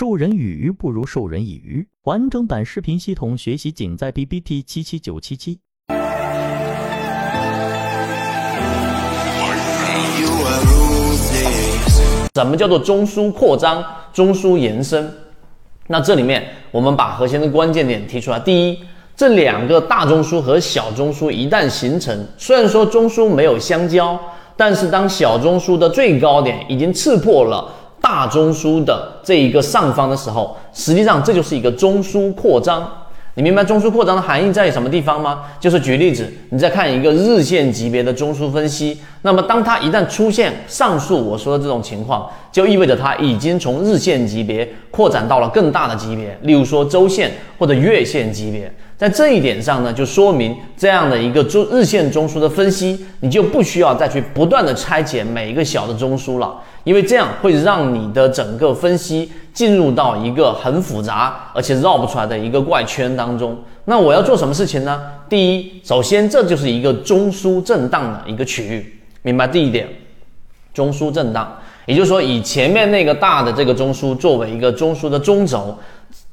授人以鱼不如授人以渔。完整版视频系统学习仅在 B B T 七七九七七。什么叫做中枢扩张、中枢延伸？那这里面我们把核心的关键点提出来。第一，这两个大中枢和小中枢一旦形成，虽然说中枢没有相交，但是当小中枢的最高点已经刺破了大中枢的这一个上方的时候，实际上这就是一个中枢扩张。你明白中枢扩张的含义在于什么地方吗？就是举例子，你再看一个日线级别的中枢分析，那么当它一旦出现上述我说的这种情况，就意味着它已经从日线级别扩展到了更大的级别，例如说周线或者月线级别。在这一点上呢，就说明这样的一个中日线中枢的分析，你就不需要再去不断的拆解每一个小的中枢了，因为这样会让你的整个分析进入到一个很复杂而且绕不出来的一个怪圈当中。那我要做什么事情呢？第一，首先这就是一个中枢震荡的一个区域，明白第一点，中枢震荡，也就是说以前面那个大的这个中枢作为一个中枢的中轴。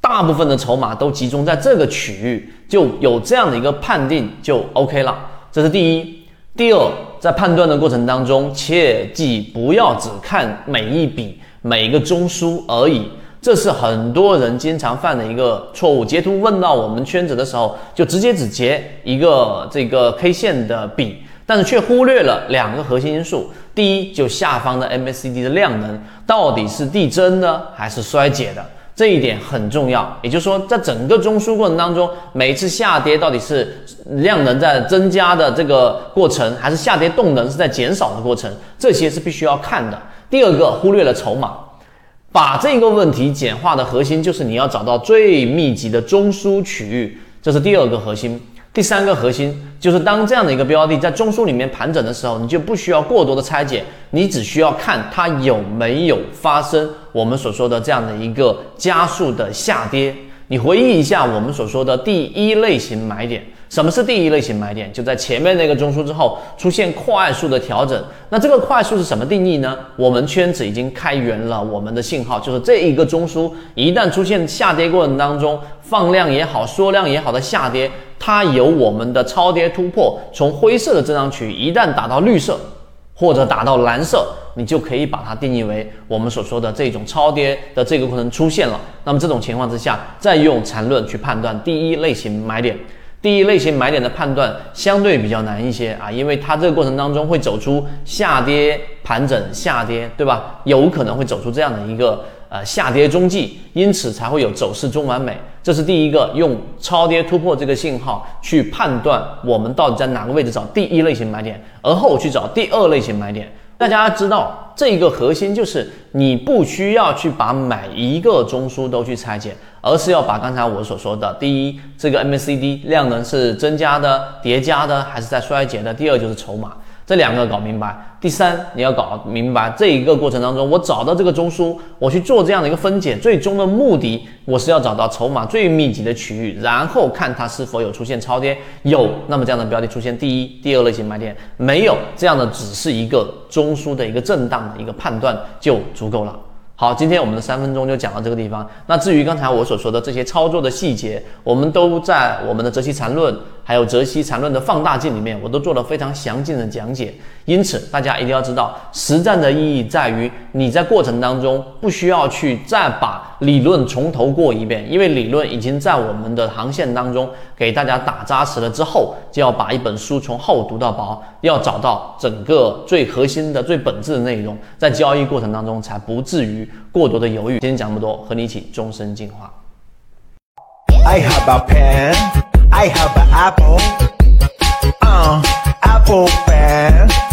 大部分的筹码都集中在这个区域，就有这样的一个判定就 OK 了。这是第一。第二，在判断的过程当中，切记不要只看每一笔每一个中枢而已，这是很多人经常犯的一个错误。截图问到我们圈子的时候，就直接只截一个这个 K 线的笔，但是却忽略了两个核心因素。第一，就下方的 MACD 的量能到底是递增呢，还是衰减的？这一点很重要，也就是说，在整个中枢过程当中，每一次下跌到底是量能在增加的这个过程，还是下跌动能是在减少的过程，这些是必须要看的。第二个，忽略了筹码，把这个问题简化的核心就是你要找到最密集的中枢区域，这是第二个核心。第三个核心就是，当这样的一个标的在中枢里面盘整的时候，你就不需要过多的拆解，你只需要看它有没有发生我们所说的这样的一个加速的下跌。你回忆一下我们所说的第一类型买点。什么是第一类型买点？就在前面那个中枢之后出现快速的调整。那这个快速是什么定义呢？我们圈子已经开源了我们的信号，就是这一个中枢一旦出现下跌过程当中放量也好、缩量也好的下跌，它有我们的超跌突破，从灰色的增长区一旦打到绿色或者打到蓝色，你就可以把它定义为我们所说的这种超跌的这个过程出现了。那么这种情况之下，再用缠论去判断第一类型买点。第一类型买点的判断相对比较难一些啊，因为它这个过程当中会走出下跌盘整下跌，对吧？有可能会走出这样的一个呃下跌中继，因此才会有走势中完美。这是第一个用超跌突破这个信号去判断我们到底在哪个位置找第一类型买点，而后去找第二类型买点。大家知道这一个核心就是你不需要去把每一个中枢都去拆解。而是要把刚才我所说的，第一，这个 MACD 量能是增加的、叠加的，还是在衰竭的？第二就是筹码，这两个搞明白。第三，你要搞明白这一个过程当中，我找到这个中枢，我去做这样的一个分解，最终的目的，我是要找到筹码最密集的区域，然后看它是否有出现超跌，有，那么这样的标的出现第一、第二类型买点，没有这样的，只是一个中枢的一个震荡的一个判断就足够了。好，今天我们的三分钟就讲到这个地方。那至于刚才我所说的这些操作的细节，我们都在我们的《择期缠论》还有《泽西缠论》的放大镜里面，我都做了非常详尽的讲解。因此，大家一定要知道，实战的意义在于你在过程当中不需要去再把理论从头过一遍，因为理论已经在我们的航线当中给大家打扎实了。之后就要把一本书从厚读到薄，要找到整个最核心的、最本质的内容，在交易过程当中才不至于过多的犹豫。今天讲那么多，和你一起终身进化。I have a pen, I have an apple, uh, apple pen.